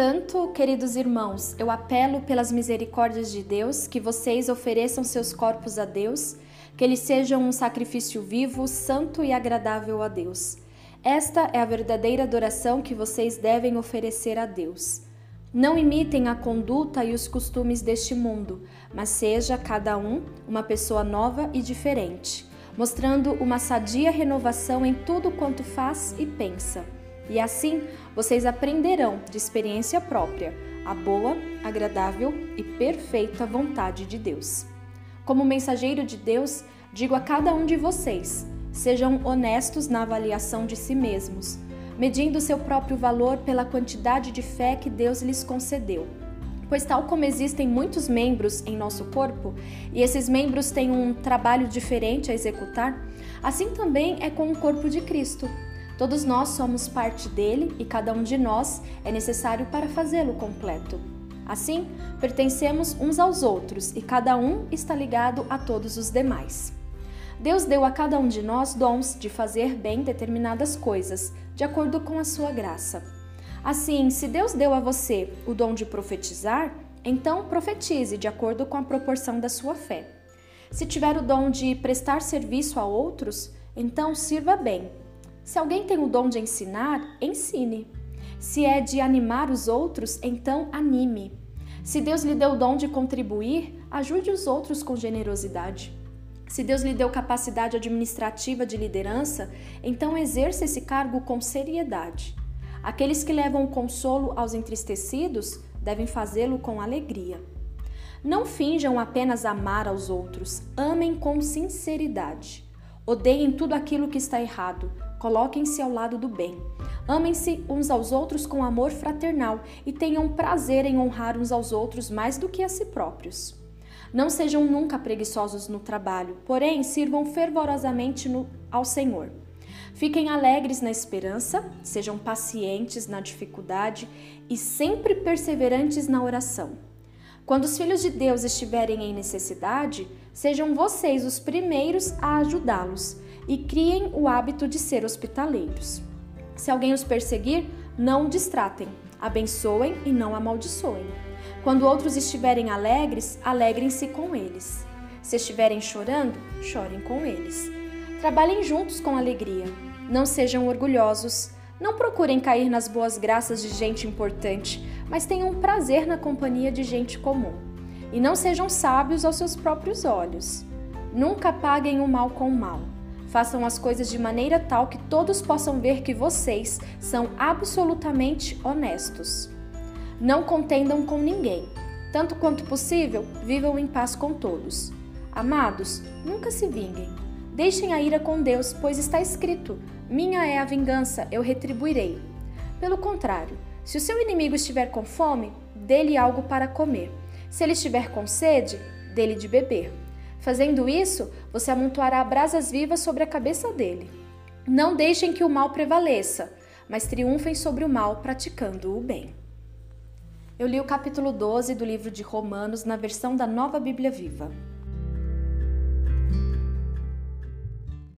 Portanto, queridos irmãos, eu apelo pelas misericórdias de Deus que vocês ofereçam seus corpos a Deus, que eles sejam um sacrifício vivo, santo e agradável a Deus. Esta é a verdadeira adoração que vocês devem oferecer a Deus. Não imitem a conduta e os costumes deste mundo, mas seja cada um uma pessoa nova e diferente, mostrando uma sadia renovação em tudo quanto faz e pensa. E assim vocês aprenderão de experiência própria a boa, agradável e perfeita vontade de Deus. Como mensageiro de Deus, digo a cada um de vocês: Sejam honestos na avaliação de si mesmos, medindo seu próprio valor pela quantidade de fé que Deus lhes concedeu. Pois, tal como existem muitos membros em nosso corpo, e esses membros têm um trabalho diferente a executar, assim também é com o corpo de Cristo. Todos nós somos parte dele e cada um de nós é necessário para fazê-lo completo. Assim, pertencemos uns aos outros e cada um está ligado a todos os demais. Deus deu a cada um de nós dons de fazer bem determinadas coisas, de acordo com a sua graça. Assim, se Deus deu a você o dom de profetizar, então profetize de acordo com a proporção da sua fé. Se tiver o dom de prestar serviço a outros, então sirva bem. Se alguém tem o dom de ensinar, ensine. Se é de animar os outros, então anime. Se Deus lhe deu o dom de contribuir, ajude os outros com generosidade. Se Deus lhe deu capacidade administrativa de liderança, então exerça esse cargo com seriedade. Aqueles que levam consolo aos entristecidos devem fazê-lo com alegria. Não finjam apenas amar aos outros, amem com sinceridade. Odeiem tudo aquilo que está errado, coloquem-se ao lado do bem. Amem-se uns aos outros com amor fraternal e tenham prazer em honrar uns aos outros mais do que a si próprios. Não sejam nunca preguiçosos no trabalho, porém sirvam fervorosamente no, ao Senhor. Fiquem alegres na esperança, sejam pacientes na dificuldade e sempre perseverantes na oração. Quando os filhos de Deus estiverem em necessidade, sejam vocês os primeiros a ajudá-los e criem o hábito de ser hospitaleiros. Se alguém os perseguir, não o distratem, abençoem e não amaldiçoem. Quando outros estiverem alegres, alegrem-se com eles. Se estiverem chorando, chorem com eles. Trabalhem juntos com alegria. Não sejam orgulhosos. Não procurem cair nas boas graças de gente importante, mas tenham prazer na companhia de gente comum. E não sejam sábios aos seus próprios olhos. Nunca paguem o mal com o mal. Façam as coisas de maneira tal que todos possam ver que vocês são absolutamente honestos. Não contendam com ninguém. Tanto quanto possível, vivam em paz com todos. Amados, nunca se vinguem. Deixem a ira com Deus, pois está escrito: Minha é a vingança, eu retribuirei. Pelo contrário, se o seu inimigo estiver com fome, dê-lhe algo para comer. Se ele estiver com sede, dê-lhe de beber. Fazendo isso, você amontoará brasas vivas sobre a cabeça dele. Não deixem que o mal prevaleça, mas triunfem sobre o mal praticando o bem. Eu li o capítulo 12 do livro de Romanos na versão da Nova Bíblia Viva.